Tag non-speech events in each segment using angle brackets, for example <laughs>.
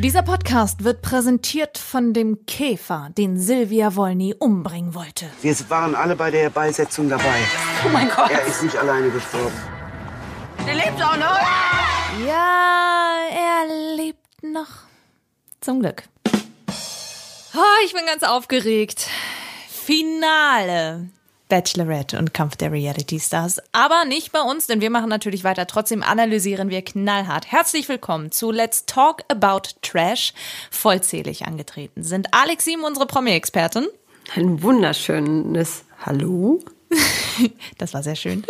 Dieser Podcast wird präsentiert von dem Käfer, den Silvia Wolny umbringen wollte. Wir waren alle bei der Beisetzung dabei. Oh mein Gott. Er ist nicht alleine gestorben. Der lebt auch noch. Ja, er lebt noch. Zum Glück. Oh, ich bin ganz aufgeregt. Finale. Bachelorette und Kampf der Reality Stars. Aber nicht bei uns, denn wir machen natürlich weiter. Trotzdem analysieren wir knallhart. Herzlich willkommen zu Let's Talk About Trash. Vollzählig angetreten sind Alex Sieben, unsere Promi-Expertin. Ein wunderschönes Hallo. <laughs> Das war sehr schön.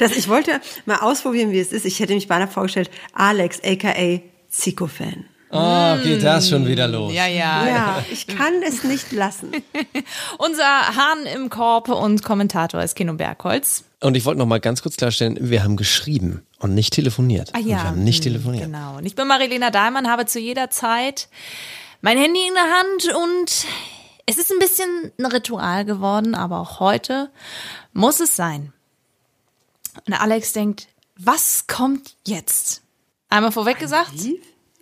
Das, ich wollte mal ausprobieren, wie es ist. Ich hätte mich beinahe vorgestellt, Alex, aka Zico-Fan. Oh, geht das schon wieder los? Ja, ja. Ja, ich kann es nicht lassen. <laughs> Unser Hahn im Korb und Kommentator ist Kino Bergholz. Und ich wollte noch mal ganz kurz klarstellen, wir haben geschrieben und nicht telefoniert. Ah Und ja. wir haben nicht telefoniert. Genau. Und ich bin Marilena Dahlmann, habe zu jeder Zeit mein Handy in der Hand und es ist ein bisschen ein Ritual geworden, aber auch heute muss es sein. Und Alex denkt, was kommt jetzt? Einmal vorweg gesagt,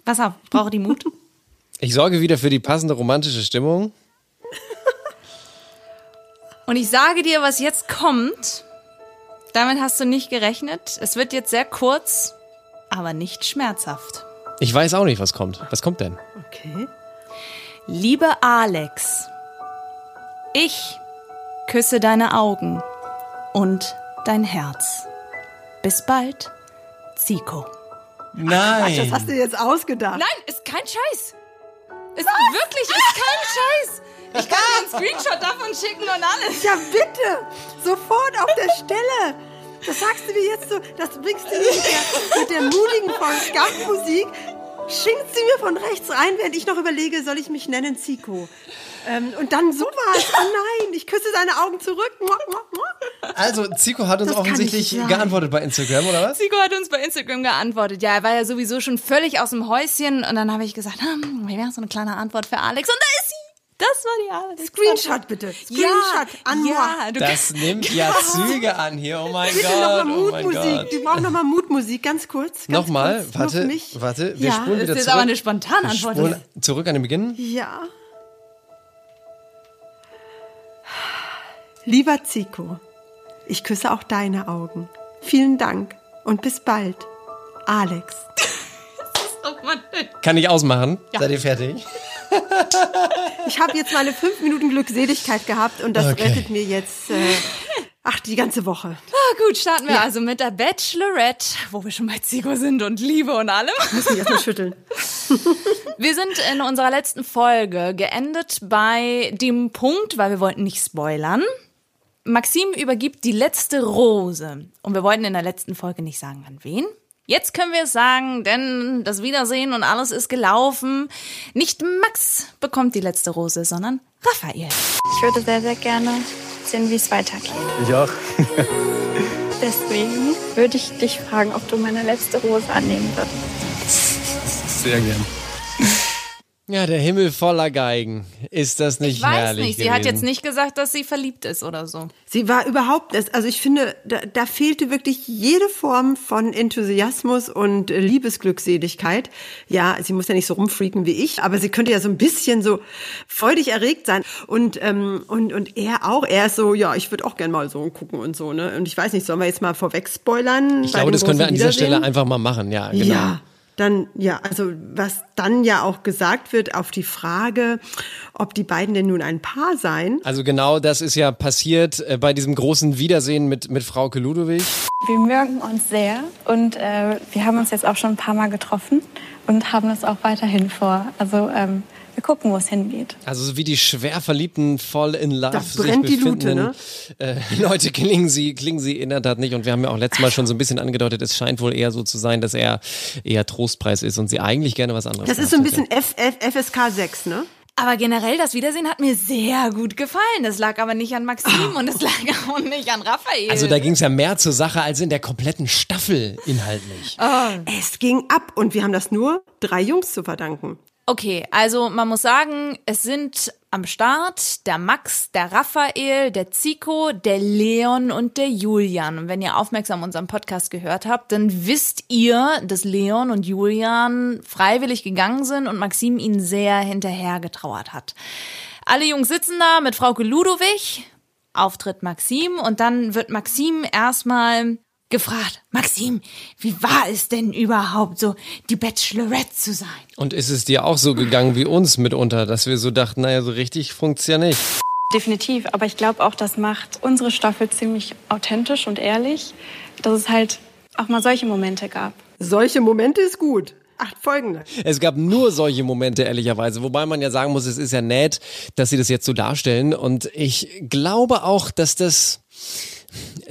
pass auf, ich brauche die Mut. <laughs> Ich sorge wieder für die passende romantische Stimmung. Und ich sage dir, was jetzt kommt. Damit hast du nicht gerechnet. Es wird jetzt sehr kurz, aber nicht schmerzhaft. Ich weiß auch nicht, was kommt. Was kommt denn? Okay. Liebe Alex, ich küsse deine Augen und dein Herz. Bis bald, Zico. Das Nein. hast du jetzt ausgedacht. Nein, ist kein Scheiß. Ist wirklich, ist kein Scheiß. Ich kann dir einen <laughs> Screenshot davon schicken und alles. Ja, bitte. Sofort auf der Stelle. Das sagst du mir jetzt so, das bringst du mir mit der, mit der mutigen Forrest Gump Musik. Schinkt sie mir von rechts rein, während ich noch überlege, soll ich mich nennen Zico? Ähm, und dann sowas. Oh nein, ich küsse seine Augen zurück. Also, Zico hat uns Das offensichtlich geantwortet bei Instagram, oder was? Zico hat uns bei Instagram geantwortet. Ja, er war ja sowieso schon völlig aus dem Häuschen. Und dann habe ich gesagt, hm, wie wäre so eine kleine Antwort für Alex? Und da ist sie. Das war die Alex. Screenshot bitte. Screenshot an moi. ja, du Das nimmt ja Züge an hier. Oh mein Bitte nochmal Gott. Oh mein Mutmusik. Gott. Die brauchen nochmal Mutmusik, ganz kurz. Ganz Nochmal, kurz, warte, mich. warte, wir Ja, spulen Das wieder ist zurück. aber eine spontane Wir Antwort. zurück an den Beginn. Ja. Lieber Zico, ich küsse auch deine Augen. Vielen Dank und bis bald. Alex. <laughs> Kann ich ausmachen? Seid ihr fertig? Ich habe jetzt meine fünf Minuten Glückseligkeit gehabt und das Okay. rettet mir jetzt, äh, ach, die ganze Woche. Ah, gut, starten wir also mit der Bachelorette, wo wir schon bei Zico sind und Liebe und allem. Muss mich erstmal schütteln. <laughs> Wir sind in unserer letzten Folge geendet bei dem Punkt, weil wir wollten nicht spoilern. Maxim übergibt die letzte Rose. Und wir wollten in der letzten Folge nicht sagen, an wen. Jetzt können wir es sagen, denn das Wiedersehen und alles ist gelaufen. Nicht Max bekommt die letzte Rose, sondern Raphael. Ich würde sehr, sehr gerne sehen, wie es weitergeht. Ich auch. <laughs> Deswegen würde ich dich fragen, ob du meine letzte Rose annehmen würdest. Sehr gern. Ja, der Himmel voller Geigen. Ist das nicht Ich weiß herrlich nicht, sie hat gewesen? jetzt nicht gesagt, dass sie verliebt ist oder so. Sie war überhaupt, also ich finde, da, da fehlte wirklich jede Form von Enthusiasmus und Liebesglückseligkeit. Ja, sie muss ja nicht so rumfreaken wie ich, aber sie könnte ja so ein bisschen so freudig erregt sein. Und, ähm, und, und er auch, er ist so, ja, ich würde auch gern mal so gucken und so, ne? Und ich weiß nicht, sollen wir jetzt mal vorweg spoilern? Ich glaube, das können wir an dieser Stelle einfach mal machen. Ja, genau. Ja, dann, ja, also was dann ja auch gesagt wird auf die Frage, ob die beiden denn nun ein Paar seien. Also genau das ist ja passiert äh, bei diesem großen Wiedersehen mit, mit Frauke Ludowig. Wir mögen uns sehr und äh, wir haben uns jetzt auch schon ein paar Mal getroffen und haben das auch weiterhin vor. Also ähm, wir gucken, wo es hingeht. Also so wie die schwer Verliebten voll in Love Da sich brennt die Lute, befindenden äh, <laughs> Leute klingen sie, klingen sie in der Tat nicht. Und wir haben ja auch letztes Mal schon so ein bisschen angedeutet, es scheint wohl eher so zu sein, dass er eher Trostpreis ist und sie eigentlich gerne was anderes Das ist so ein bisschen F, F, FSK 6, ne? Aber generell, das Wiedersehen hat mir sehr gut gefallen. Das lag aber nicht an Maxim und es lag <laughs> auch nicht an Raphael. Also da ging es ja mehr zur Sache als in der kompletten Staffel inhaltlich. Es ging ab und wir haben das nur drei Jungs zu verdanken. Okay, also man muss sagen, es sind am Start der Max, der Raphael, der Zico, der Leon und der Julian. Und wenn ihr aufmerksam unseren Podcast gehört habt, dann wisst ihr, dass Leon und Julian freiwillig gegangen sind und Maxim ihnen sehr hinterher getrauert hat. Alle Jungs sitzen da mit Frauke Ludowig, Auftritt Maxim und dann wird Maxim erstmal gefragt, Maxim, wie war es denn überhaupt so, die Bachelorette zu sein? Und ist es dir auch so gegangen wie uns mitunter, dass wir so dachten, naja, so richtig funktioniert ja nicht. Definitiv, aber ich glaube auch, das macht unsere Staffel ziemlich authentisch und ehrlich, dass es halt auch mal solche Momente gab. Solche Momente ist gut. Acht Folgen lang. Es gab nur solche Momente, ehrlicherweise. Wobei man ja sagen muss, es ist ja nett, dass sie das jetzt so darstellen. Und ich glaube auch, dass das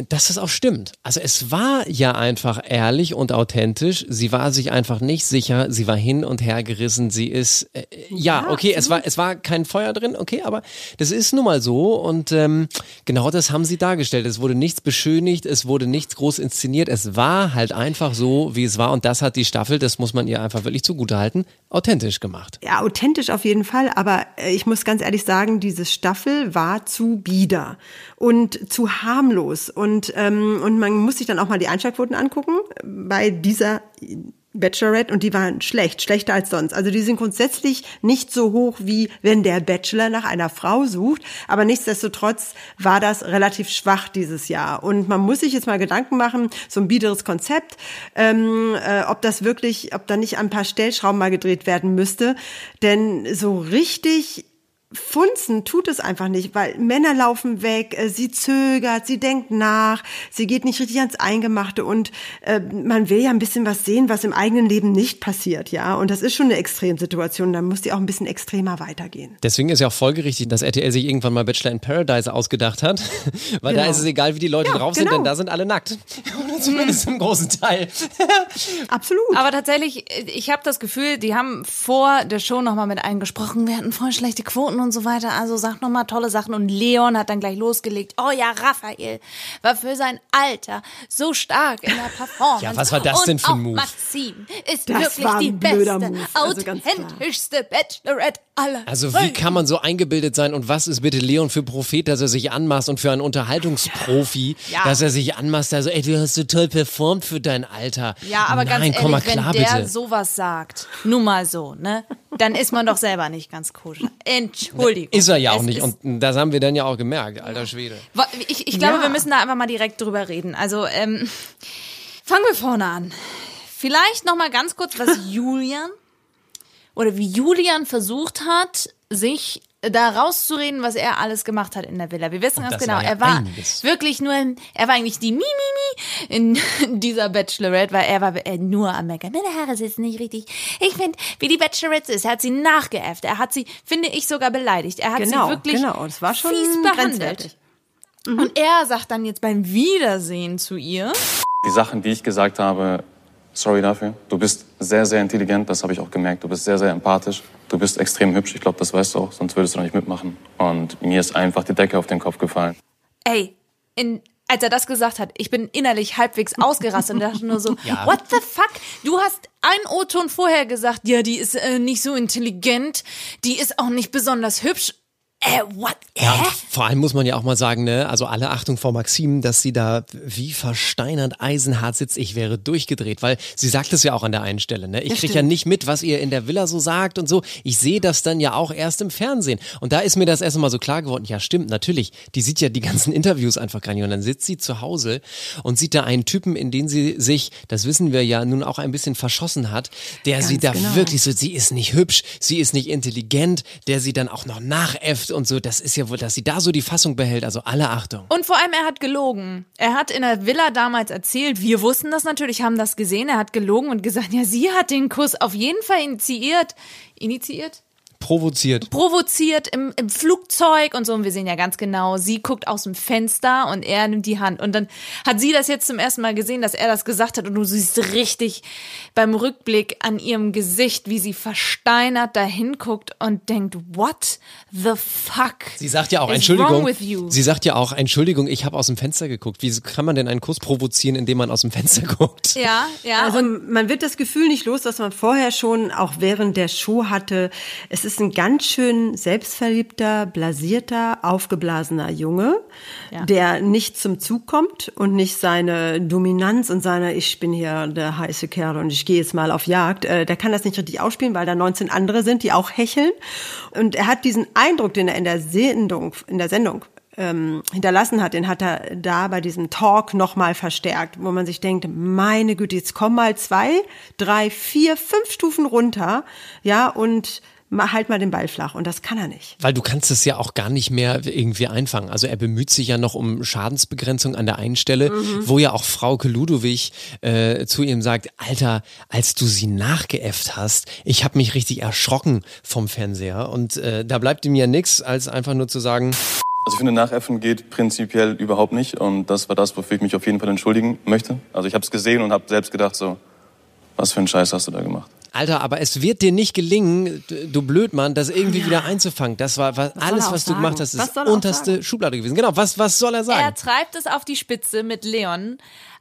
dass das auch stimmt. Also es war ja einfach ehrlich und authentisch. Sie war sich einfach nicht sicher. Sie war hin und her gerissen. Sie ist äh, ja, Ja, okay. Es war es war kein Feuer drin. Okay, aber das ist nun mal so und ähm, genau das haben sie dargestellt. Es wurde nichts beschönigt. Es wurde nichts groß inszeniert. Es war halt einfach so, wie es war und das hat die Staffel. Das muss man ihr einfach wirklich zugutehalten. Authentisch gemacht. Ja, authentisch auf jeden Fall, aber äh, ich muss ganz ehrlich sagen, diese Staffel war zu bieder und zu harmlos und ähm, und man muss sich dann auch mal die Einschaltquoten angucken bei dieser Bachelorette und die waren schlecht, schlechter als sonst. Also die sind grundsätzlich nicht so hoch wie wenn der Bachelor nach einer Frau sucht, aber nichtsdestotrotz war das relativ schwach dieses Jahr. Und man muss sich jetzt mal Gedanken machen, so ein biederes Konzept, ähm, äh, ob das wirklich, ob da nicht ein paar Stellschrauben mal gedreht werden müsste, denn so richtig Funzen tut es einfach nicht, weil Männer laufen weg, äh, sie zögert, sie denkt nach, sie geht nicht richtig ans Eingemachte und äh, man will ja ein bisschen was sehen, was im eigenen Leben nicht passiert, ja. Und das ist schon eine Extremsituation, da muss die auch ein bisschen extremer weitergehen. Deswegen ist ja auch folgerichtig, dass RTL sich irgendwann mal Bachelor in Paradise ausgedacht hat. <laughs> Weil da Genau. ist es egal, wie die Leute Ja, drauf sind, genau. denn da sind alle nackt. <laughs> Oder zumindest im großen Teil. <laughs> Absolut. Aber tatsächlich, ich habe das Gefühl, die haben vor der Show nochmal mit einem gesprochen. Wir hatten voll schlechte Quoten und so weiter. Also sagt nochmal tolle Sachen. Und Leon hat dann gleich losgelegt. Oh ja, Raphael war für sein Alter so stark in der <laughs> Performance. Ja, was war das denn für ein Move? Maxim ist Das wirklich die beste, Move, also authentischste Bachelorette aller Also wie kann man so eingebildet sein und was ist bitte Leon für Prophet, dass er sich anmaßt und für einen Unterhaltungsprofi, Ja. dass er sich anmaßt, also ey, du hast so toll performt für dein Alter. Ja, aber Nein, ganz komm mal ehrlich, klar wenn der bitte. sowas sagt, nun mal so, ne, dann ist man doch selber nicht ganz koscher. Entschuldigung. <laughs> Ist er ja auch Es nicht und das haben wir dann ja auch gemerkt, alter Schwede. Ich, ich glaube, Ja. wir müssen da einfach mal direkt drüber reden. Also, ähm, fangen wir vorne an. Vielleicht noch mal ganz kurz, was <laughs> Julian oder wie Julian versucht hat, sich da rauszureden, was er alles gemacht hat in der Villa. Wir wissen ganz das genau, war ja er war einiges. wirklich nur, er war eigentlich die Mimimi in <laughs> dieser Bachelorette, weil er war äh, nur am Meckern. Meine Haare sitzen nicht richtig. Ich finde, wie die Bachelorette ist, er hat sie nachgeäfft. Er hat sie, finde ich, sogar beleidigt. Er hat genau, sie wirklich genau, das war schon fies behandelt. grenzwertig. Und er sagt dann jetzt beim Wiedersehen zu ihr, Die Sachen, die ich gesagt habe, sorry dafür. Du bist sehr, sehr intelligent, das habe ich auch gemerkt. Du bist sehr, sehr empathisch. Du bist extrem hübsch, ich glaube, das weißt du auch, sonst würdest du noch nicht mitmachen. Und mir ist einfach die Decke auf den Kopf gefallen. ey, in, als er das gesagt hat, ich bin innerlich halbwegs ausgerastet und dachte nur so, <laughs> what the fuck? Du hast ein O-Ton vorher gesagt, ja, die ist äh, nicht so intelligent, die ist auch nicht besonders hübsch. Äh, what? Ja, Hä? und vor allem muss man ja auch mal sagen, ne, also alle Achtung vor Maxim, dass sie da wie versteinert eisenhart sitzt. Ich wäre durchgedreht, weil sie sagt es ja auch an der einen Stelle, ne? Ich kriege ja nicht mit, was ihr in der Villa so sagt und so. Ich sehe das dann ja auch erst im Fernsehen. Und da ist mir das erst mal so klar geworden. Ja, stimmt, natürlich. Die sieht ja die ganzen Interviews einfach gar nicht. Und dann sitzt sie zu Hause und sieht da einen Typen, in den sie sich, das wissen wir ja nun auch ein bisschen verschossen hat, der sie da genau. wirklich so, sie ist nicht hübsch, sie ist nicht intelligent, der sie dann auch noch nachäfft und so. Das ist ja wohl, dass sie da so die Fassung behält. Also alle Achtung. Und vor allem, er hat gelogen. Er hat in der Villa damals erzählt, wir wussten das natürlich, haben das gesehen, er hat gelogen und gesagt, ja, sie hat den Kuss auf jeden Fall initiiert. Initiiert? Provoziert. provoziert im, im Flugzeug und so. Und wir sehen ja ganz genau, sie guckt aus dem Fenster und er nimmt die Hand. Und dann hat sie das jetzt zum ersten Mal gesehen, dass er das gesagt hat. Und du siehst richtig beim Rückblick an ihrem Gesicht, wie sie versteinert dahin guckt und denkt, what the fuck? Sie sagt ja auch, Entschuldigung. Sie sagt ja auch, Entschuldigung, ich habe aus dem Fenster geguckt. Wie kann man denn einen Kuss provozieren, indem man aus dem Fenster <laughs> guckt? ja, ja. Also und man wird das Gefühl nicht los, dass man vorher schon, auch während der Show hatte, es ist ein ganz schön selbstverliebter, blasierter, aufgeblasener Junge, Ja. der nicht zum Zug kommt und nicht seine Dominanz und seine, ich bin hier der heiße Kerl und ich gehe jetzt mal auf Jagd, äh, der kann das nicht richtig ausspielen, weil da 19 andere sind, die auch hecheln. Und er hat diesen Eindruck, den er in der Sendung, in der Sendung ähm, hinterlassen hat, den hat er da bei diesem Talk nochmal verstärkt, wo man sich denkt, meine Güte, jetzt komm mal zwei, drei, vier, fünf Stufen runter, ja, und halt mal den Ball flach. Und das kann er nicht. Weil du kannst es ja auch gar nicht mehr irgendwie einfangen. Also er bemüht sich ja noch um Schadensbegrenzung an der einen Stelle, wo ja auch Frauke Ludowig äh, zu ihm sagt, Alter, als du sie nachgeäfft hast, ich habe mich richtig erschrocken vom Fernseher. Und äh, da bleibt ihm ja nichts, als einfach nur zu sagen, Also ich finde, Nachäffen geht prinzipiell überhaupt nicht. Und das war das, wofür ich mich auf jeden Fall entschuldigen möchte. Also ich habe es gesehen und habe selbst gedacht so, was für einen Scheiß hast du da gemacht? Alter, aber es wird dir nicht gelingen, du- du Blödmann, das irgendwie wieder einzufangen. Das war was, alles, er auch was du sagen? gemacht hast, Was ist er unterste? Schublade gewesen. Genau, was, was soll er sagen? er treibt es auf die Spitze mit Leon.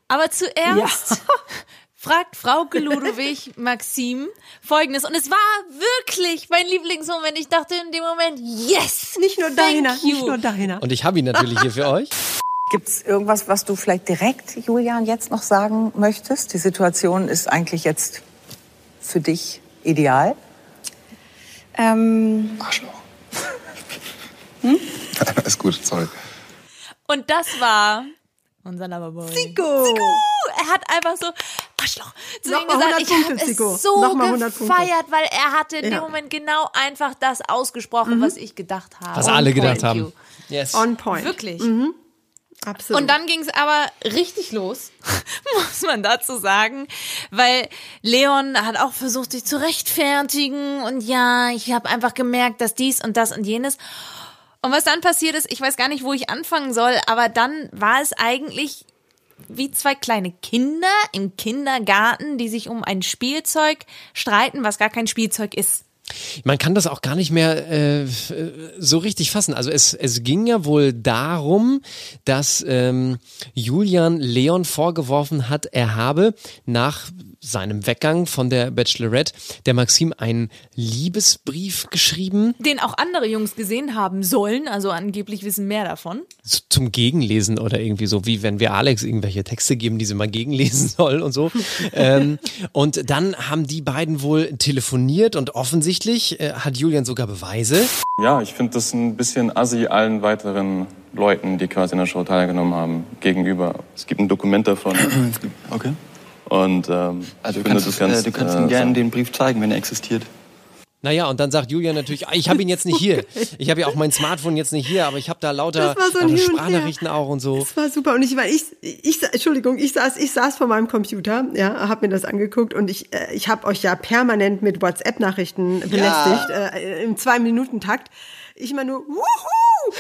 Aber zuerst <laughs> fragt Frau Ludowig <laughs> Maxim folgendes. Und es war wirklich mein Lieblingsmoment. Ich dachte in dem Moment, yes! Nicht nur deiner, nicht nur deiner. <laughs> Und ich habe ihn natürlich hier für euch. Gibt es irgendwas, was du vielleicht direkt, Julian, jetzt noch sagen möchtest? Die Situation ist eigentlich jetzt für dich ideal. Ähm, Arschloch. <laughs> Ist gut, sorry. Und das war unser Loverboy. Zico. Er hat einfach so, Arschloch, zu ihm gesagt, 100 ich habe es Zico. so Nochmal 100 Punkte. gefeiert, weil er hatte in Ja. dem Moment genau einfach das ausgesprochen, was ich gedacht habe. Was alle gedacht you. haben. Yes. On point. Wirklich. Absolut. Und dann ging es aber richtig los, <laughs> muss man dazu sagen, weil Leon hat auch versucht, sich zu rechtfertigen und ja, ich habe einfach gemerkt, dass dies und das und jenes. Und was dann passiert ist, ich weiß gar nicht, wo ich anfangen soll, aber dann war es eigentlich wie zwei kleine Kinder im Kindergarten, die sich um ein Spielzeug streiten, was gar kein Spielzeug ist. Man kann das auch gar nicht mehr äh, so richtig fassen. Also es, es ging ja wohl darum, dass ähm, Julian Leon vorgeworfen hat, er habe nach seinem Weggang von der Bachelorette der Maxim einen Liebesbrief geschrieben Den auch andere Jungs gesehen haben sollen, also angeblich wissen mehr davon. zum Gegenlesen oder irgendwie so, wie wenn wir Alex irgendwelche Texte geben, die sie mal gegenlesen <laughs> soll und so. ähm, und dann haben die beiden wohl telefoniert und offensichtlich äh, hat Julian sogar Beweise. Ja, ich finde das ein bisschen assi allen weiteren Leuten, die quasi in der Show teilgenommen haben, gegenüber. Es gibt ein Dokument davon <clears throat> Okay. Und ähm, Also ich du finde kannst, das ganz... äh, du kannst äh, ihm gerne den Brief zeigen, wenn er existiert. Naja, und dann sagt Julian natürlich, ah, ich habe ihn jetzt nicht hier. Ich habe ja auch mein Smartphone jetzt nicht hier, aber ich habe da lauter, so. Sprachnachrichten auch und so. Das war super. Und ich war, ich, ich, Entschuldigung, ich saß, ich saß vor meinem Computer, ja, habe mir das angeguckt und ich, äh, ich habe euch ja permanent mit WhatsApp-Nachrichten belästigt, äh, im Zwei-Minuten-Takt. Ich immer nur, wuhu!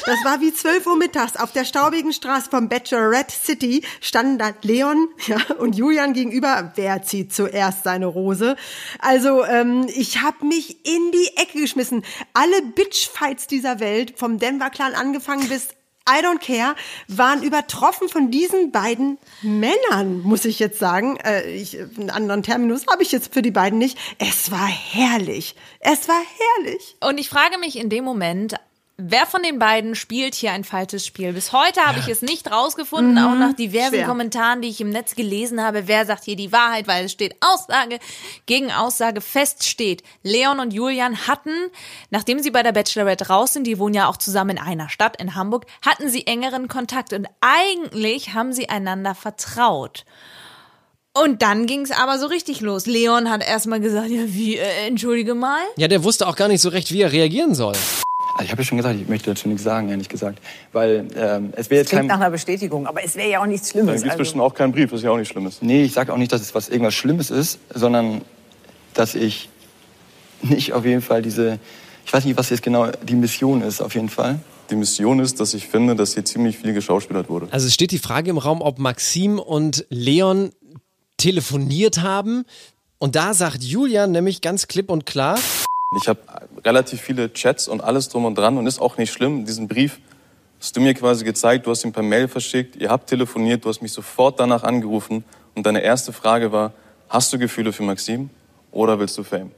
Das war wie 12 Uhr mittags. Auf der staubigen Straße vom Bachelorette City standen da Leon ja, und Julian gegenüber. Wer zieht zuerst seine Rose? Also, ähm, ich habe mich in die Ecke geschmissen. Alle Bitchfights dieser Welt, vom Denver Clan angefangen bis I don't care, waren übertroffen von diesen beiden Männern, muss ich jetzt sagen. Äh, ich, einen anderen Terminus habe ich jetzt für die beiden nicht. Es war herrlich. Es war herrlich. Und ich frage mich in dem Moment, wer von den beiden spielt hier ein falsches Spiel? Bis heute habe ich es nicht rausgefunden, auch nach diversen schwer. Kommentaren, die ich im Netz gelesen habe. Wer sagt hier die Wahrheit, weil es steht Aussage gegen Aussage fest steht. Leon und Julian hatten, nachdem sie bei der Bachelorette raus sind, die wohnen ja auch zusammen in einer Stadt, in Hamburg, hatten sie engeren Kontakt und eigentlich haben sie einander vertraut. Und dann ging es aber so richtig los. Leon hat erstmal gesagt, ja, wie, äh, entschuldige mal. Ja, der wusste auch gar nicht so recht, wie er reagieren soll. Also ich habe ja schon gesagt, ich möchte dazu nichts sagen, ehrlich gesagt. Weil ähm, es wäre jetzt Klingt kein... nach einer Bestätigung, aber es wäre ja auch nichts Dann Schlimmes. gibt es Also, bestimmt auch keinen Brief, was ja auch nicht schlimm ist. Nee, ich sage auch nicht, dass es was irgendwas Schlimmes ist, sondern dass ich nicht auf jeden Fall diese, Ich weiß nicht, was jetzt genau die Mission ist, auf jeden Fall. Die Mission ist, dass ich finde, dass hier ziemlich viel geschauspielert wurde. Also es steht die Frage im Raum, ob Maxim und Leon telefoniert haben. Und da sagt Julian nämlich ganz klipp und klar, Ich habe relativ viele Chats und alles drum und dran und ist auch nicht schlimm. Diesen Brief hast du mir quasi gezeigt, du hast ihn per Mail verschickt, ihr habt telefoniert, du hast mich sofort danach angerufen und deine erste Frage war, hast du Gefühle für Maxim oder willst du Fame?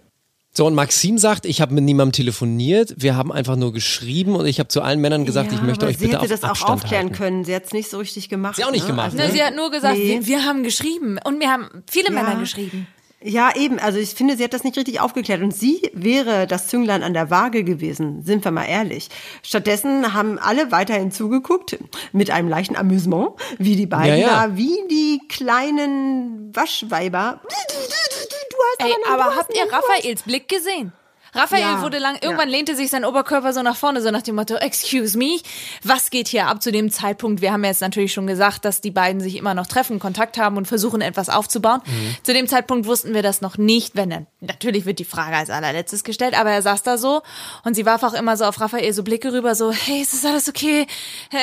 So, und Maxim sagt, ich habe mit niemandem telefoniert, wir haben einfach nur geschrieben und ich habe zu allen Männern gesagt, ich möchte euch sie bitte hätte auf das auch Abstand aufklären halten. können. Sie hat es nicht so richtig gemacht. Sie auch nicht ne? gemacht, Ne, sie hat nur gesagt, Nee. wir, wir haben geschrieben. Und mir haben viele Ja. Männer geschrieben. Ja, eben. Also ich finde, sie hat das nicht richtig aufgeklärt. Und sie wäre das Zünglein an der Waage gewesen, sind wir mal ehrlich. Stattdessen haben alle weiterhin zugeguckt, mit einem leichten Amüsement, wie die beiden Ja, ja. da, wie die kleinen Waschweiber. Du hast Ey, aber, aber habt ihr Raphaels Blick gesehen? Raphael Ja, wurde lang, ja. irgendwann lehnte sich sein Oberkörper so nach vorne, so nach dem Motto, excuse me, was geht hier ab zu dem Zeitpunkt? Wir haben ja jetzt natürlich schon gesagt, dass die beiden sich immer noch treffen, Kontakt haben und versuchen, etwas aufzubauen. Mhm. Zu dem Zeitpunkt wussten wir das noch nicht, wenn er, natürlich wird die Frage als allerletztes gestellt, aber er saß da so und sie warf auch immer so auf Raphael so Blicke rüber, so, hey, ist das alles okay?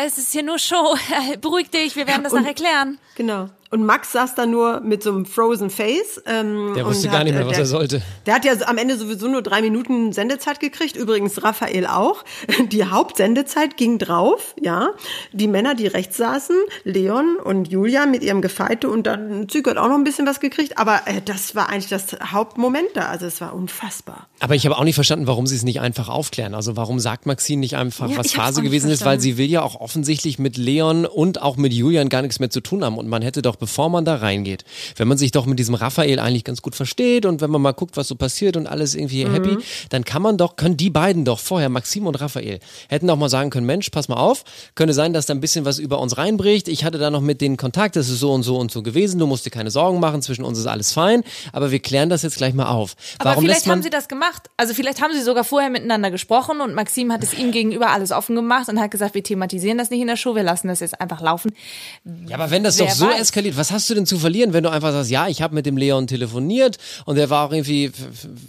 Es ist hier nur Show, <laughs> beruhig dich, wir werden das Und- nachher klären. Genau. Und Max saß da nur mit so einem frozen Face. Ähm, Der und wusste gar hat, nicht mehr, äh, was der, er sollte. Der hat ja am Ende sowieso nur drei Minuten Sendezeit gekriegt. Übrigens Raphael auch. <laughs> Die Hauptsendezeit ging drauf, ja. Die Männer, die rechts saßen, Leon und Julia mit ihrem Gefeite und dann Züge hat auch noch ein bisschen was gekriegt. Aber äh, das war eigentlich das Hauptmoment da. Also es war unfassbar. Aber ich habe auch nicht verstanden, warum sie es nicht einfach aufklären. Also warum sagt Maxine nicht einfach, Ja, was Phase gewesen ist, weil verstanden. sie will ja auch offensichtlich mit Leon und auch mit Julian gar nichts mehr zu tun haben. Und man hätte doch, bevor man da reingeht, wenn man sich doch mit diesem Raphael eigentlich ganz gut versteht und wenn man mal guckt, was so passiert und alles irgendwie Mhm. happy, dann kann man doch, können die beiden doch vorher, Maxim und Raphael, hätten doch mal sagen können, Mensch, pass mal auf, könnte sein, dass da ein bisschen was über uns reinbricht. Ich hatte da noch mit denen Kontakt, das ist so und so und so gewesen, du musst dir keine Sorgen machen, zwischen uns ist alles fein, aber wir klären das jetzt gleich mal auf. Aber Warum vielleicht haben sie das gemacht. Also vielleicht haben sie sogar vorher miteinander gesprochen und Maxim hat es ihm gegenüber alles offen gemacht und hat gesagt, wir thematisieren das nicht in der Show, wir lassen das jetzt einfach laufen. Ja, aber wenn das Wer doch so weiß. Eskaliert, was hast du denn zu verlieren, wenn du einfach sagst, ja, ich habe mit dem Leon telefoniert und er war auch irgendwie,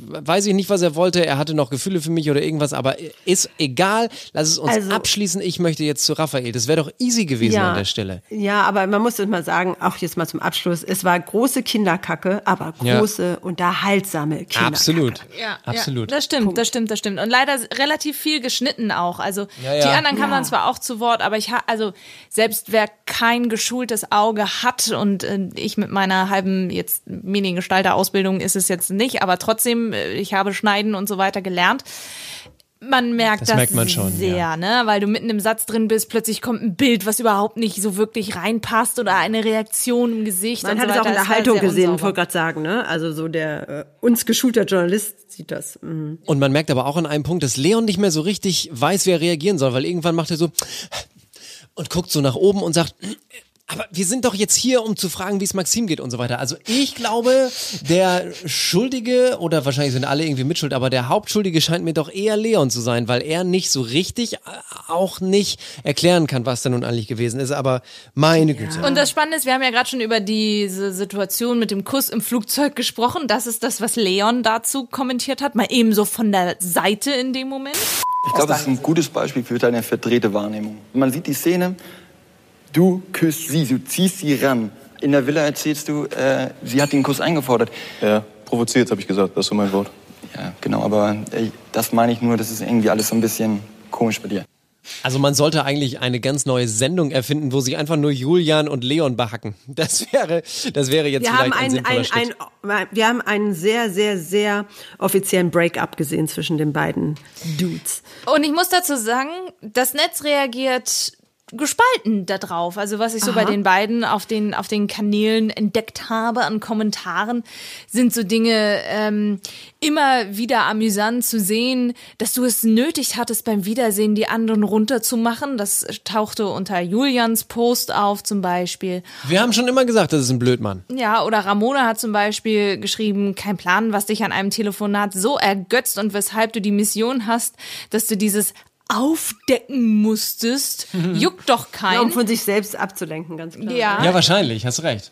weiß ich nicht, was er wollte, er hatte noch Gefühle für mich oder irgendwas, aber ist egal, lass es uns Also- abschließen, ich möchte jetzt zu Raphael. Das wäre doch easy gewesen an der Stelle. Ja, aber man muss es mal sagen, auch jetzt mal zum Abschluss, es war große Kinderkacke, aber Ja. große, unterhaltsame Kinderkacke. Absolut. Ja, Absolut. Ja, das stimmt, das stimmt, das stimmt. Und leider relativ viel geschnitten auch. Also Ja, ja. die anderen kamen Ja. dann zwar auch zu Wort, aber ich also selbst wer kein geschultes Auge hat und äh, ich mit meiner halben jetzt Mediengestalter-Ausbildung ist es jetzt nicht, aber trotzdem, äh, ich habe Schneiden und so weiter gelernt. Man merkt Das das, merkt man schon, sehr, ja. ne? Weil du mitten im Satz drin bist, plötzlich kommt ein Bild, was überhaupt nicht so wirklich reinpasst oder eine Reaktion im Gesicht. Man und hat so es auch in der Haltung gesehen, ich unsauber. wollte gerade sagen, ne? Also so der äh, uns geschulter Journalist sieht das. Mhm. Und man merkt aber auch an einem Punkt, dass Leon nicht mehr so richtig weiß, wie er reagieren soll, weil irgendwann macht er so und guckt so nach oben und sagt, aber wir sind doch jetzt hier, um zu fragen, wie es Maxim geht und so weiter. Also ich glaube, der Schuldige, oder wahrscheinlich sind alle irgendwie mitschuld, aber der Hauptschuldige scheint mir doch eher Leon zu sein, weil er nicht so richtig äh, auch nicht erklären kann, was da nun eigentlich gewesen ist. Aber meine Güte. Und das Spannende ist, wir haben ja gerade schon über diese Situation mit dem Kuss im Flugzeug gesprochen. Das ist das, was Leon dazu kommentiert hat, mal ebenso von der Seite in dem Moment. Ich glaube, das ist ein gutes Beispiel für deine verdrehte Wahrnehmung. Man sieht die Szene, du küsst sie, du ziehst sie ran. In der Villa erzählst du, äh, sie hat den Kuss eingefordert. Ja, provoziert, habe ich gesagt, das ist so mein Wort. Ja, genau, aber ey, das meine ich nur, das ist irgendwie alles so ein bisschen komisch bei dir. Also man sollte eigentlich eine ganz neue Sendung erfinden, wo sie einfach nur Julian und Leon behacken. Das wäre, das wäre jetzt Wir vielleicht haben, ein sinnvoller ein, Schritt. ein, wir haben einen sehr, sehr, sehr offiziellen Break-up gesehen zwischen den beiden Dudes. Und ich muss dazu sagen, das Netz reagiert gespalten darauf. Also was ich so bei den beiden auf den auf den Kanälen entdeckt habe an Kommentaren, sind so Dinge ähm, immer wieder amüsant zu sehen, dass du es nötig hattest beim Wiedersehen die anderen runterzumachen. Das tauchte unter Julians Post auf zum Beispiel. Wir haben schon immer gesagt, das ist ein Blödmann. Ja, oder Ramona hat zum Beispiel geschrieben, kein Plan, was dich an einem Telefonat so ergötzt und weshalb du die Mission hast, dass du dieses aufdecken musstest. Juckt doch Ja, um keinen. von sich selbst abzulenken, ganz klar. Ja, Ja, wahrscheinlich, hast recht.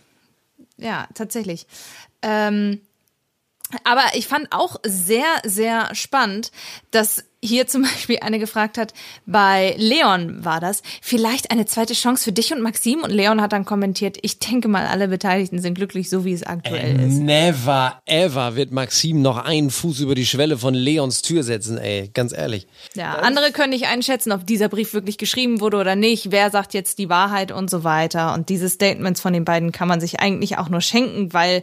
ja, tatsächlich. Ähm, Aber ich fand auch sehr, sehr spannend, dass hier zum <laughs> Beispiel eine gefragt hat, bei Leon war das, vielleicht eine zweite Chance für dich und Maxim. Und Leon hat dann kommentiert, ich denke mal, alle Beteiligten sind glücklich, so wie es aktuell Ey, ist. Never ever wird Maxim noch einen Fuß über die Schwelle von Leons Tür setzen, ey, ganz ehrlich. Ja, andere können nicht einschätzen, ob dieser Brief wirklich geschrieben wurde oder nicht. Wer sagt jetzt die Wahrheit und so weiter. Und diese Statements von den beiden kann man sich eigentlich auch nur schenken, weil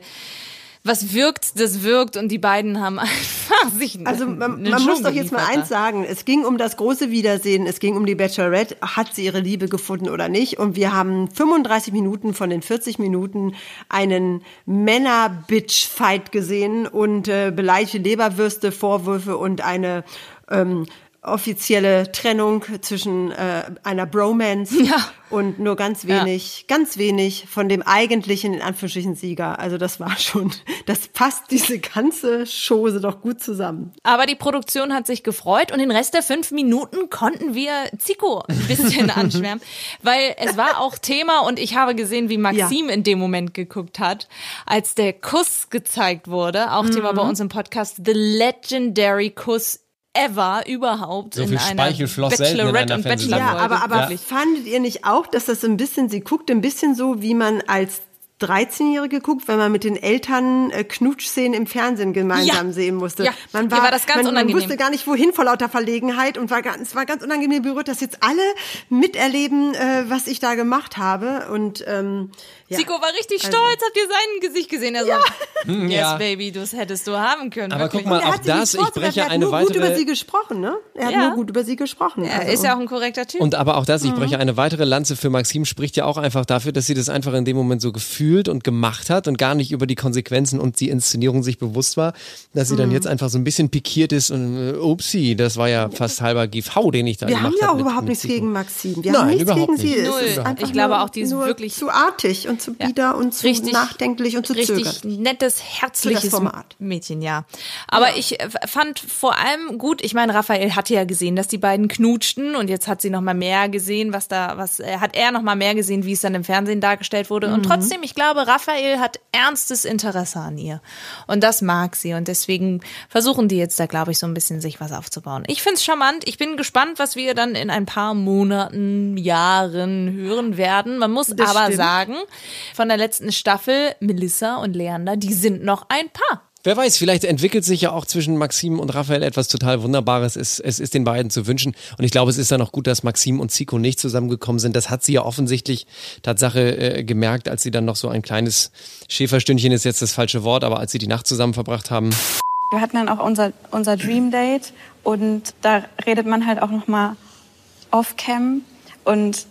was wirkt, das wirkt und die beiden haben <laughs> einfach sich Also man, man muss doch jetzt mal eins sagen. Es ging um das große Wiedersehen. Es ging um die Bachelorette. Hat sie ihre Liebe gefunden oder nicht? Und wir haben 35 Minuten von den 40 Minuten einen Männer-Bitch-Fight gesehen und äh, beleidigte Leberwürste, Vorwürfe und eine ähm, offizielle Trennung zwischen äh, einer Bromance und nur ganz wenig, ganz wenig von dem eigentlichen, in Anführungsstrichen, Sieger. Also das war schon, das passt diese ganze Chose doch gut zusammen. Aber die Produktion hat sich gefreut und den Rest der fünf Minuten konnten wir Zico ein bisschen <laughs> anschwärmen, weil es war auch Thema und ich habe gesehen, wie Maxim in dem Moment geguckt hat, als der Kuss gezeigt wurde. Auch Thema Mhm. bei uns im Podcast, The Legendary Kuss ever überhaupt So in viel einer in Bachelorette einer und Fernsehsendung. Ja, aber, aber Wirklich. fandet ihr nicht auch, dass das so ein bisschen, sie guckt ein bisschen so, wie man als 13-Jährige guckt, wenn man mit den Eltern äh, Knutschszenen im Fernsehen gemeinsam Ja. sehen musste. Ja. Man Mir war das ganz man, man unangenehm. wusste gar nicht, wohin vor lauter Verlegenheit und war ganz, es war ganz unangenehm berührt, dass jetzt alle miterleben, äh, was ich da gemacht habe. Und ähm, ja. Zico war richtig Also- stolz, habt ihr sein Gesicht gesehen? Er so, Hm, yes, ja. Baby, das hättest du haben können. Aber wirklich. guck mal, auch das, ich breche er hat eine nur gut über weitere sie gesprochen, ne? Er hat Ja. nur gut über sie gesprochen. er also. ist ja auch ein korrekter Typ. Und aber auch das, Mhm. ich breche eine weitere Lanze für Maxim, spricht ja auch einfach dafür, dass sie das einfach in dem Moment so gefühlt und gemacht hat und gar nicht über die Konsequenzen und die Inszenierung sich bewusst war, dass sie dann Mhm. jetzt einfach so ein bisschen pikiert ist und äh, upsi, das war ja fast halber GV, den ich da Wir gemacht haben ja auch mit- überhaupt mit nichts gegen Maxim. Wir Nein, haben nichts überhaupt gegen sie. nicht. Es Null. ist einfach Ich glaube nur, auch, die ist wirklich- zu artig und zu bieder und zu Richtig- nachdenklich und zu richtig zögernd. nettes, herzliches Format. Mädchen, ja. Aber ich äh, fand vor allem gut, ich meine, Raphael hatte ja gesehen, dass die beiden knutschten und jetzt hat sie noch mal mehr gesehen, was da, was äh, hat er noch mal mehr gesehen, wie es dann im Fernsehen dargestellt wurde. Und Mhm. trotzdem, ich glaube, Raphael hat ernstes Interesse an ihr. Und das mag sie. Und deswegen versuchen die jetzt da, glaube ich, so ein bisschen sich was aufzubauen. Ich find's charmant. Ich bin gespannt, was wir dann in ein paar Monaten, Jahren hören werden. Man muss Das aber stimmt. sagen, von der letzten Staffel, Melissa und Leander, die sind noch ein Paar. Wer weiß, vielleicht entwickelt sich ja auch zwischen Maxim und Raphael etwas total Wunderbares. Es, es ist den beiden zu wünschen. Und ich glaube, es ist dann auch gut, dass Maxim und Zico nicht zusammengekommen sind. Das hat sie ja offensichtlich Tatsache äh, gemerkt, als sie dann noch so ein kleines Schäferstündchen ist jetzt das falsche Wort, aber als sie die Nacht zusammen verbracht haben. Wir hatten dann auch unser, unser Dream Date und da redet man halt auch noch mal off-cam und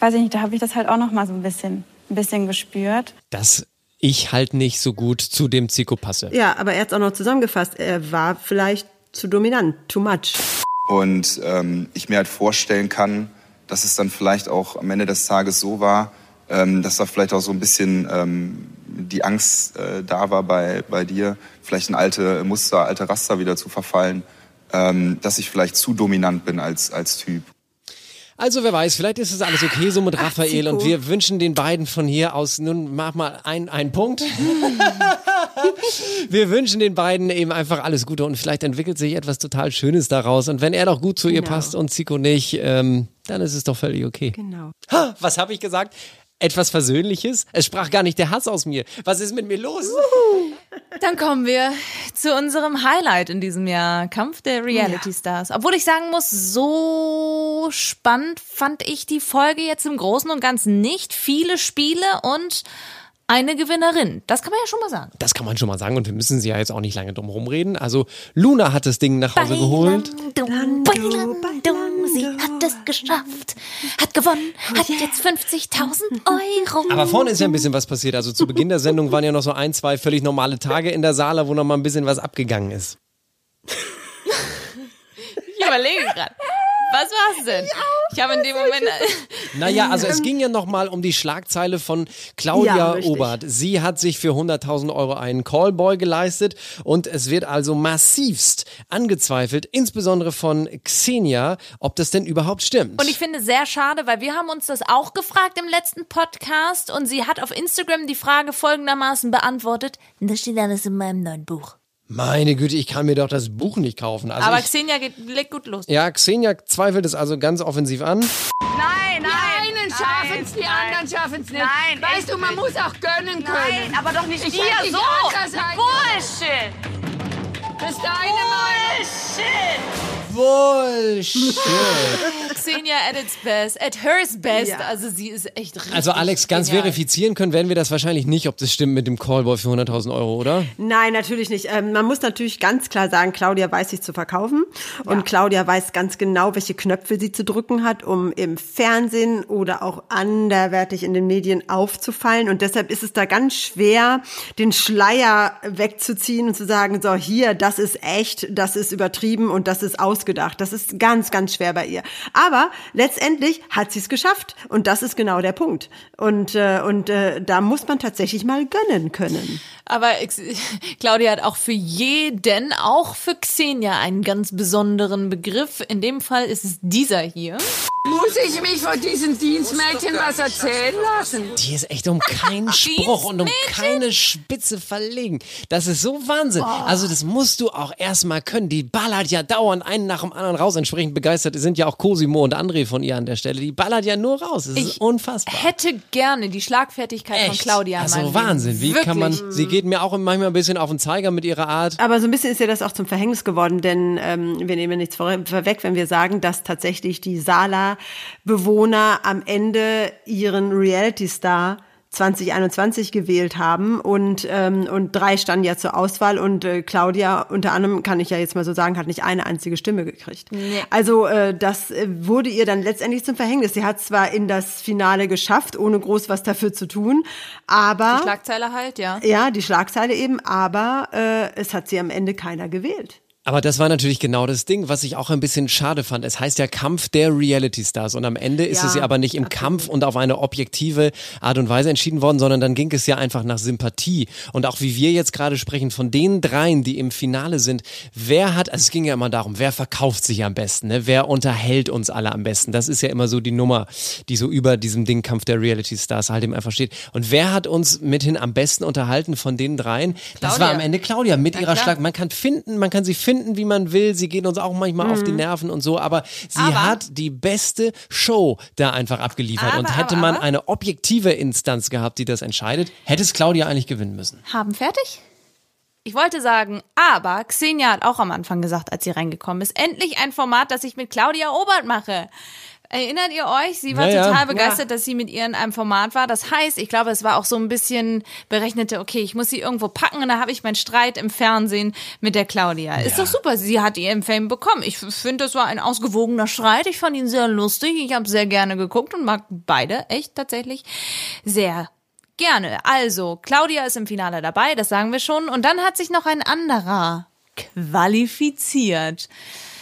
weiß ich nicht, da habe ich das halt auch noch mal so ein bisschen, ein bisschen gespürt. dass ich halt nicht so gut zu dem Zico passe. Ja, aber er hat es auch noch zusammengefasst. Er war vielleicht zu dominant, too much. Und ähm, ich mir halt vorstellen kann, dass es dann vielleicht auch am Ende des Tages so war, ähm, dass da vielleicht auch so ein bisschen ähm, die Angst äh, da war bei, bei dir, vielleicht in alte Muster, alte Raster wieder zu verfallen, ähm, dass ich vielleicht zu dominant bin als, als Typ. Also wer weiß, vielleicht ist es alles okay so mit Raphael Zico. und wir wünschen den beiden von hier aus nun mach mal ein, einen Punkt. <laughs> wir wünschen den beiden eben einfach alles Gute und vielleicht entwickelt sich etwas total Schönes daraus und wenn er doch gut zu ihr Genau. passt und Zico nicht, ähm, dann ist es doch völlig okay. Genau. Ha, was habe ich gesagt? Etwas Versöhnliches? Es sprach gar nicht der Hass aus mir. Was ist mit mir los? Dann kommen wir zu unserem Highlight in diesem Jahr, Kampf der Reality Stars. Obwohl ich sagen muss, so spannend fand ich die Folge jetzt im Großen und Ganzen nicht. Viele Spiele und eine Gewinnerin. Das kann man ja schon mal sagen. Das kann man schon mal sagen und wir müssen sie ja jetzt auch nicht lange drum rumreden. Also Luna hat das Ding nach Hause geholt. Bailando, bailando, sie hat es geschafft, hat gewonnen, hat jetzt 50.000 Euro. Aber vorne ist ja ein bisschen was passiert. Also zu Beginn der Sendung waren ja noch so ein, zwei völlig normale Tage in der Sala, wo noch mal ein bisschen was abgegangen ist. Ich überlege gerade. Was war's denn? Ich habe in dem Moment. <laughs> Naja, also es ging ja nochmal um die Schlagzeile von Claudia Ja. Obert. Sie hat sich für 100.000 Euro einen Callboy geleistet und es wird also massivst angezweifelt, insbesondere von Xenia, ob das denn überhaupt stimmt. Und ich finde sehr schade, weil wir haben uns das auch gefragt im letzten Podcast und sie hat auf Instagram die Frage folgendermaßen beantwortet. Das steht alles in meinem neuen Buch. Meine Güte, ich kann mir doch das Buch nicht kaufen. Also Aber ich, Xenia geht, legt gut los. ja, Xenia zweifelt es also ganz offensiv an. Nein, nein. Die einen schaffen es, die anderen schaffen es nicht. Nein, weißt du, man nicht. muss auch gönnen können. Nein, aber doch nicht ich dir so. Bullshit. Das ist deine Meinung. Bullshit. <laughs> Xenia at its best, at hers best. Ja. Also sie ist echt richtig. Also Alex, ganz genial. verifizieren können werden wir das wahrscheinlich nicht, ob das stimmt mit dem Callboy für 100.000 Euro, oder? Nein, natürlich nicht. Ähm, man muss natürlich ganz klar sagen, Claudia weiß sich zu verkaufen und Claudia weiß ganz genau, welche Knöpfe sie zu drücken hat, um im Fernsehen oder auch anderweitig in den Medien aufzufallen. Und deshalb ist es da ganz schwer, den Schleier wegzuziehen und zu sagen, so hier, das ist echt, das ist übertrieben und das ist ausgedacht. Das ist ganz, ganz schwer bei ihr. Aber letztendlich hat sie es geschafft und das ist genau der Punkt. Und äh, und äh, da muss man tatsächlich mal gönnen können. Aber Claudia hat auch für jeden, auch für Xenia, einen ganz besonderen Begriff. In dem Fall ist es dieser hier. Muss ich mich von diesen Dienstmädchen was erzählen lassen? Die ist echt um keinen <laughs> Spruch und um keine Spitze verlegen. Das ist so Wahnsinn. Also das musst du auch erstmal können. Die ballert ja dauernd einen nach dem anderen raus. Entsprechend begeistert sind ja auch Cosimo und André von ihr an der Stelle. Die ballert ja nur raus. Das ist Ich unfassbar. Hätte gerne die Schlagfertigkeit von Echt? Claudia. in Also Wahnsinn. Wie Wirklich. kann man, sie geht mir auch manchmal ein bisschen auf den Zeiger mit ihrer Art. Aber so ein bisschen ist ja das auch zum Verhängnis geworden, denn ähm, wir nehmen nichts vor- vorweg, wenn wir sagen, dass tatsächlich die Sala-Bewohner am Ende ihren Reality-Star 2021 gewählt haben und ähm, und drei standen ja zur Auswahl und äh, Claudia unter anderem kann ich ja jetzt mal so sagen hat nicht eine einzige Stimme gekriegt. Also äh, das äh, wurde ihr dann letztendlich zum Verhängnis. Sie hat zwar in das Finale geschafft, ohne groß was dafür zu tun, aber Die Schlagzeile halt, ja. ja, die Schlagzeile eben, aber äh, es hat sie am Ende keiner gewählt. Aber das war natürlich genau das Ding, was ich auch ein bisschen schade fand. Es heißt ja Kampf der Reality Stars und am Ende ist Ja, es ja aber nicht im Kampf und auf eine objektive Art und Weise entschieden worden, sondern dann ging es ja einfach nach Sympathie. Und auch wie wir jetzt gerade sprechen, von den dreien, die im Finale sind, wer hat, also es ging ja immer darum, wer verkauft sich am besten, ne? wer unterhält uns alle am besten. Das ist ja immer so die Nummer, die so über diesem Ding Kampf der Reality Stars halt eben einfach steht. Und wer hat uns mithin am besten unterhalten von den dreien? Das war Claudia. am Ende Claudia mit ihrer klar. Schlag. Man kann finden, man kann sie finden, wie man will. Sie geht uns auch manchmal auf die Nerven und so, aber sie Mhm. Aber- hat die beste Show da einfach abgeliefert. Aber, und hätte aber, man eine objektive Instanz gehabt, die das entscheidet, hätte es Claudia eigentlich gewinnen müssen. Haben fertig? Ich wollte sagen, aber Xenia hat auch am Anfang gesagt, als sie reingekommen ist, endlich ein Format, das ich mit Claudia Obert mache. Erinnert ihr euch? Sie war Ja, ja. total begeistert, dass sie mit ihr in einem Format war. Das heißt, ich glaube, es war auch so ein bisschen berechnete, okay, ich muss sie irgendwo packen und da habe ich meinen Streit im Fernsehen mit der Claudia. Ist doch super, sie hat ihren Fame bekommen. Ich finde, das war ein ausgewogener Streit. Ich fand ihn sehr lustig. Ich habe sehr gerne geguckt und mag beide echt tatsächlich sehr Gerne. Also, Claudia ist im Finale dabei, das sagen wir schon. Und dann hat sich noch ein anderer qualifiziert.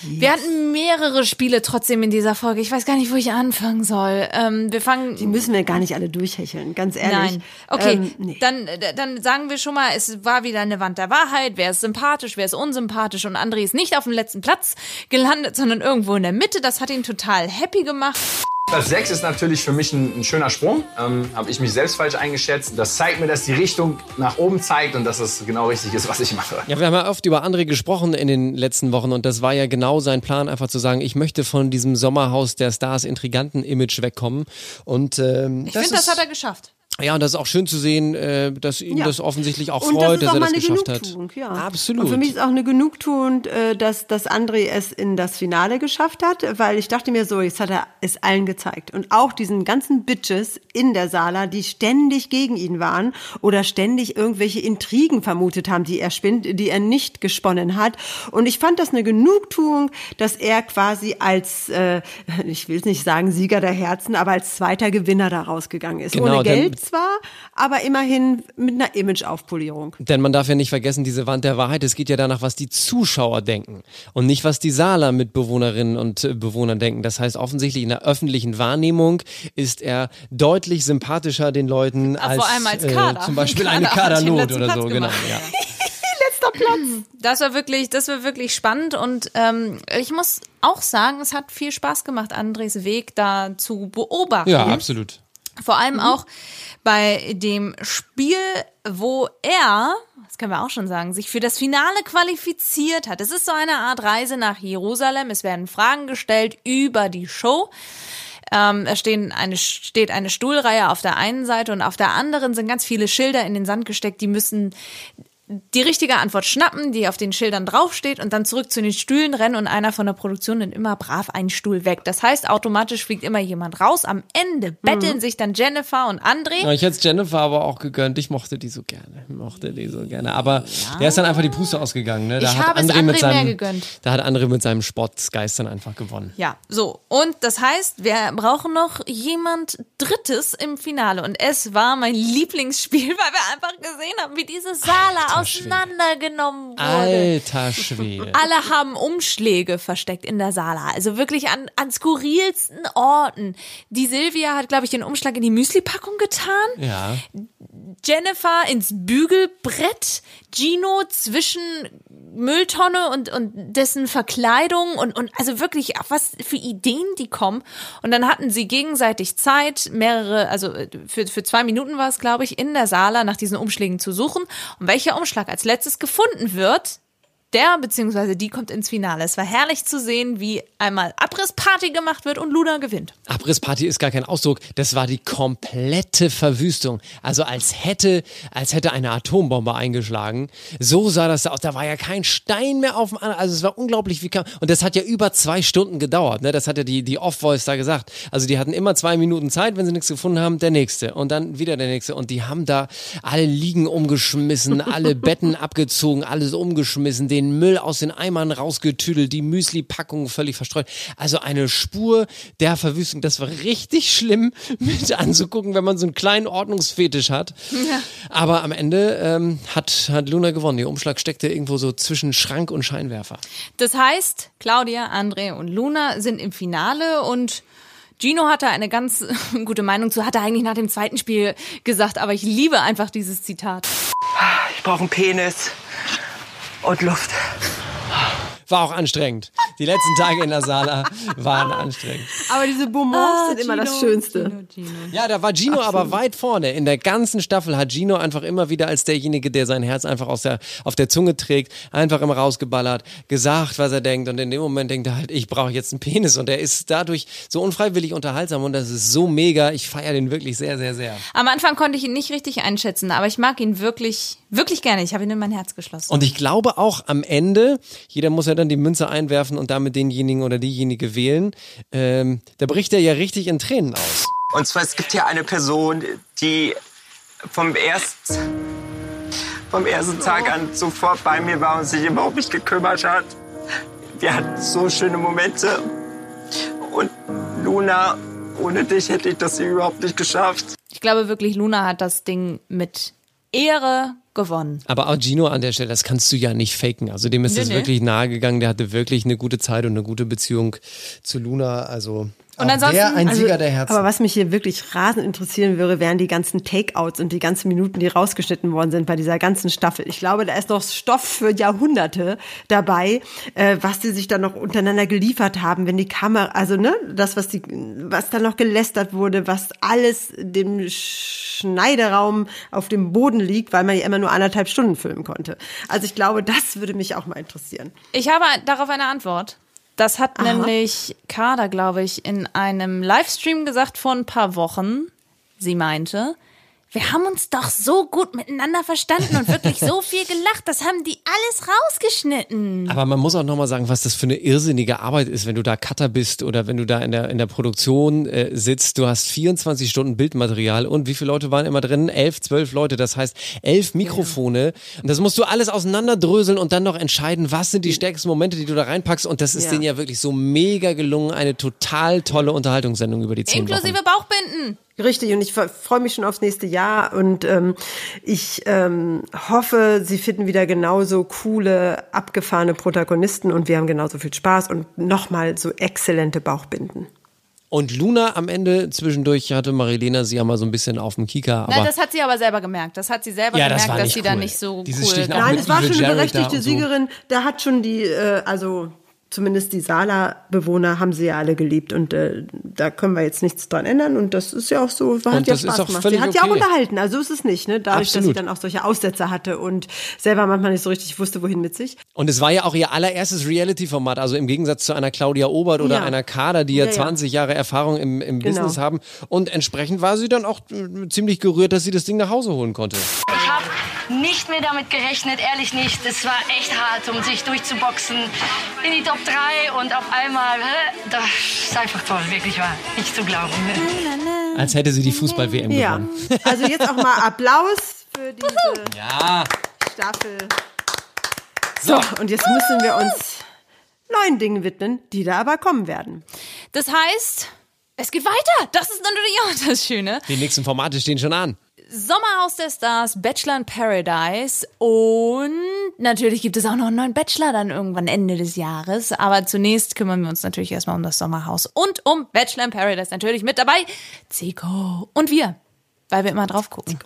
Wir hatten mehrere Spiele trotzdem in dieser Folge. Ich weiß gar nicht, wo ich anfangen soll. Ähm, wir fangen. Die müssen wir gar nicht alle durchhecheln, ganz ehrlich. Nein. Okay, Ähm, nee. dann, dann sagen wir schon mal, es war wieder eine Wand der Wahrheit. Wer ist sympathisch, wer ist unsympathisch. Und André ist nicht auf dem letzten Platz gelandet, sondern irgendwo in der Mitte. Das hat ihn total happy gemacht. Platz 6 ist natürlich für mich ein, ein schöner Sprung. Ähm, Habe ich mich selbst falsch eingeschätzt. Das zeigt mir, dass die Richtung nach oben zeigt und dass es genau richtig ist, was ich mache. Ja, wir haben ja oft über André gesprochen in den letzten Wochen und das war ja genau sein Plan, einfach zu sagen, ich möchte von diesem Sommerhaus der Stars intriganten Image wegkommen. Und ähm, Ich finde, das hat er geschafft. Ja, und das ist auch schön zu sehen, äh, dass ihn Ja. das offensichtlich auch freut, das dass auch er das geschafft hat. Ja. Absolut. Und für mich ist auch eine Genugtuung, äh, dass, dass André es in das Finale geschafft hat, weil ich dachte mir so, jetzt hat er es allen gezeigt. Und auch diesen ganzen Bitches in der Sala, die ständig gegen ihn waren oder ständig irgendwelche Intrigen vermutet haben, die er spinnt, die er nicht gesponnen hat. Und ich fand das eine Genugtuung, dass er quasi als, äh, ich will es nicht sagen Sieger der Herzen, aber als zweiter Gewinner da rausgegangen ist. Genau, Ohne Geld. Zwar, aber immerhin mit einer Imageaufpolierung. Denn man darf ja nicht vergessen, diese Wand der Wahrheit, es geht ja danach, was die Zuschauer denken und nicht, was die Sala-Mitbewohnerinnen und äh, Bewohner denken. Das heißt, offensichtlich in der öffentlichen Wahrnehmung ist er deutlich sympathischer den Leuten Ah, als, vor allem als äh, zum Beispiel <laughs> eine Kader den Kadernot oder so, genau. Ja. <laughs> Letzter Platz. Das war wirklich, das war wirklich spannend und ähm, ich muss auch sagen, es hat viel Spaß gemacht, Andres Weg da zu beobachten. ja, absolut. Vor allem auch bei dem Spiel, wo er, das können wir auch schon sagen, sich für das Finale qualifiziert hat. Es ist so eine Art Reise nach Jerusalem. Es werden Fragen gestellt über die Show. Ähm, es stehen eine, steht eine Stuhlreihe auf der einen Seite und auf der anderen sind ganz viele Schilder in den Sand gesteckt. Die müssen die richtige Antwort schnappen, die auf den Schildern draufsteht und dann zurück zu den Stühlen rennen und einer von der Produktion nimmt immer brav einen Stuhl weg. Das heißt, automatisch fliegt immer jemand raus. Am Ende betteln sich dann Jennifer und André. Ja, ich hätte es Jennifer aber auch gegönnt. Ich mochte die so gerne. Ich mochte die so gerne. Aber der ist dann einfach die Puste ausgegangen. Ne? Da Ich hat habe es André mit André mehr seinem, gegönnt. Da hat André mit seinem Sportsgeist dann einfach gewonnen. Ja, so. Und das heißt, wir brauchen noch jemand Drittes im Finale. Und es war mein Lieblingsspiel, <laughs> weil wir einfach gesehen haben, wie diese Sala auseinandergenommen wurde. Alter Schwede. Alle haben Umschläge versteckt in der Sala. Also wirklich an, an skurrilsten Orten. Die Silvia hat, glaube ich, den Umschlag in die Müsli-Packung getan. Ja. Jennifer ins Bügelbrett, Gino zwischen Mülltonne und, und dessen Verkleidung und, und also wirklich, was für Ideen die kommen. Und dann hatten sie gegenseitig Zeit, mehrere, also für, für zwei Minuten war es, glaube ich, in der Sala nach diesen Umschlägen zu suchen. Und welcher Umschlag als letztes gefunden wird, der bzw. die kommt ins Finale. Es war herrlich zu sehen, wie einmal Abrissparty gemacht wird und Luna gewinnt. Abrissparty ist gar kein Ausdruck, das war die komplette Verwüstung. Also als hätte, als hätte eine Atombombe eingeschlagen. So sah das aus. Da war ja kein Stein mehr auf dem anderen. Also es war unglaublich, wie kam. Und das hat ja über zwei Stunden gedauert. Ne? Das hat ja die, die Off-Voice da gesagt. Also die hatten immer zwei Minuten Zeit, wenn sie nichts gefunden haben, der nächste. Und dann wieder der nächste. Und die haben da alle Liegen umgeschmissen, alle Betten <laughs> abgezogen, alles umgeschmissen, den Müll aus den Eimern rausgetüdelt, die Müsli-Packungen völlig verstreut. Also eine Spur der Verwüstung. Das war richtig schlimm <laughs> mit anzugucken, wenn man so einen kleinen Ordnungsfetisch hat. Aber am Ende ähm, hat, hat Luna gewonnen. Ihr Umschlag steckte irgendwo so zwischen Schrank und Scheinwerfer. Das heißt, Claudia, André und Luna sind im Finale und Gino hatte eine ganz <laughs> gute Meinung zu, hat er eigentlich nach dem zweiten Spiel gesagt, aber ich liebe einfach dieses Zitat. Ich brauche einen Penis und Luft. War auch anstrengend. Die letzten Tage in der Sala waren anstrengend. Aber diese Bonbons Ah, sind immer das Gino, Schönste. Gino, Gino. Ja, da war Gino aber weit vorne. In der ganzen Staffel hat Gino einfach immer wieder als derjenige, der sein Herz einfach aus der, auf der Zunge trägt, einfach immer rausgeballert, gesagt, was er denkt. Und in dem Moment denkt er halt, ich brauche jetzt einen Penis. Und er ist dadurch so unfreiwillig unterhaltsam. Und das ist so mega. Ich feiere den wirklich sehr, sehr, sehr. Am Anfang konnte ich ihn nicht richtig einschätzen, aber ich mag ihn wirklich, wirklich gerne. Ich habe ihn in mein Herz geschlossen. Und ich glaube auch am Ende, jeder muss ja dann die Münze einwerfen und damit denjenigen oder diejenige wählen, ähm, da bricht er ja richtig in Tränen aus. Und zwar, es gibt hier eine Person, die vom ersten, vom ersten Tag an sofort bei mir war und sich immer um mich gekümmert hat. Wir hatten so schöne Momente. Und Luna, ohne dich hätte ich das hier überhaupt nicht geschafft. ich glaube wirklich, Luna hat das Ding mit Ehre gewonnen. Aber auch Gino an der Stelle, das kannst du ja nicht faken. Also dem ist Nee, das nee. wirklich nahegegangen. Der hatte wirklich eine gute Zeit und eine gute Beziehung zu Luna. Also Und auch ansonsten- der ein also- Sieger der Herzen. Aber was mich hier wirklich rasend interessieren würde, wären die ganzen Takeouts und die ganzen Minuten, die rausgeschnitten worden sind bei dieser ganzen Staffel. Ich glaube, da ist noch Stoff für Jahrhunderte dabei, äh, was die sich dann noch untereinander geliefert haben, wenn die Kamera, also ne, das, was die, was dann noch gelästert wurde, was alles dem Schneideraum auf dem Boden liegt, weil man ja immer nur anderthalb Stunden filmen konnte. Also ich glaube, das würde mich auch mal interessieren. Ich habe darauf eine Antwort. Das hat Aha. nämlich Kader, glaube ich, in einem Livestream gesagt vor ein paar Wochen. Sie meinte, wir haben uns doch so gut miteinander verstanden und wirklich so <laughs> viel gelacht. Das haben die alles rausgeschnitten. Aber man muss auch nochmal sagen, was das für eine irrsinnige Arbeit ist, wenn du da Cutter bist oder wenn du da in der, in der Produktion äh, sitzt. Du hast 24 Stunden Bildmaterial und wie viele Leute waren immer drin? Elf, zwölf Leute. Das heißt, elf Mikrofone. Und das musst du alles auseinanderdröseln und dann noch entscheiden, was sind die stärksten Momente, die du da reinpackst. Und das ist Ja. denen ja wirklich so mega gelungen. Eine total tolle Unterhaltungssendung über die zehn Wochen. Inklusive Bauchbinden. Richtig, und ich freue mich schon aufs nächste Jahr und ähm, ich ähm, hoffe, sie finden wieder genauso coole, abgefahrene Protagonisten und wir haben genauso viel Spaß und nochmal so exzellente Bauchbinden. Und Luna am Ende zwischendurch hatte Marilena sie ja mal so ein bisschen auf dem Kika. Aber Nein, das hat sie aber selber gemerkt. Das hat sie selber Ja, das gemerkt, war dass sie cool. da nicht so Dieses cool Nein, es war schon eine berechtigte so. Siegerin. Da hat schon die, äh, also zumindest die Sala-Bewohner haben sie ja alle geliebt und äh, da können wir jetzt nichts dran ändern und das ist ja auch so, hat Und ja Spaß gemacht. Sie hat ja auch okay. unterhalten, also ist es nicht, ne? Dadurch, dass sie Absolut. dann auch solche Aussätze hatte und selber manchmal nicht so richtig wusste, wohin mit sich. Und es war ja auch ihr allererstes Reality-Format, also im Gegensatz zu einer Claudia Obert oder Ja. einer Kader, die ja, Ja, ja. 20 Jahre Erfahrung im, im Genau. Business haben. Und entsprechend war sie dann auch äh, ziemlich gerührt, dass sie das Ding nach Hause holen konnte. Ich habe nicht mehr damit gerechnet, ehrlich nicht. Es war echt hart, um sich durchzuboxen in die Top 3 und auf einmal, das ist einfach toll, wirklich wahr. Nicht zu glauben. Als hätte sie die Fußball-WM Ja, gewonnen. also jetzt auch mal Applaus für diese Ja. Staffel. So, und jetzt müssen wir uns neuen Dingen widmen, die da aber kommen werden. Das heißt, es geht weiter. Das ist natürlich auch das Schöne. Die nächsten Formate stehen schon an. Sommerhaus der Stars, Bachelor in Paradise und natürlich gibt es auch noch einen neuen Bachelor dann irgendwann Ende des Jahres. Aber zunächst kümmern wir uns natürlich erstmal um das Sommerhaus und um Bachelor in Paradise natürlich mit dabei. Zico und wir. Weil wir immer drauf gucken.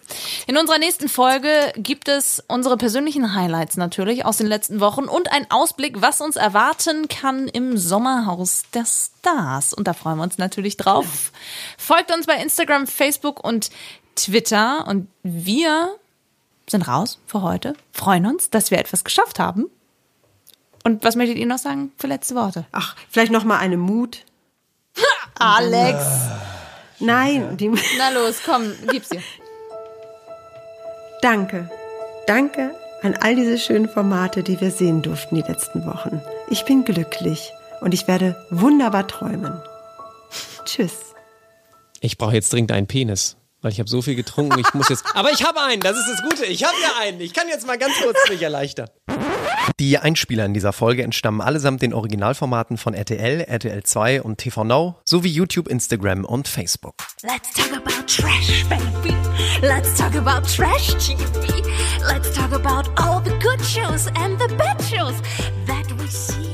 In unserer nächsten Folge gibt es unsere persönlichen Highlights natürlich aus den letzten Wochen und ein Ausblick, was uns erwarten kann im Sommerhaus der Stars. Und da freuen wir uns natürlich drauf. Folgt uns bei Instagram, Facebook und Twitter. Und wir sind raus für heute. Freuen uns, dass wir etwas geschafft haben. Und was möchtet ihr noch sagen für letzte Worte? Ach, vielleicht noch mal eine Mut. <laughs> Alex. Nein, die Na los, komm, gib's dir. Danke. Danke an all diese schönen Formate, die wir sehen durften die letzten Wochen. Ich bin glücklich und ich werde wunderbar träumen. Tschüss. Ich brauche jetzt dringend einen Penis. Weil ich habe so viel getrunken, ich muss jetzt. <laughs> Aber ich habe einen, das ist das Gute. Ich habe ja einen. Ich kann jetzt mal ganz kurz mich erleichtern. Die Einspieler in dieser Folge entstammen allesamt den Originalformaten von RTL, RTL 2 und TV Now sowie YouTube, Instagram und Facebook. Let's talk about trash, baby. Let's talk about trash TV. Let's talk about all the good shows and the bad shows that we see.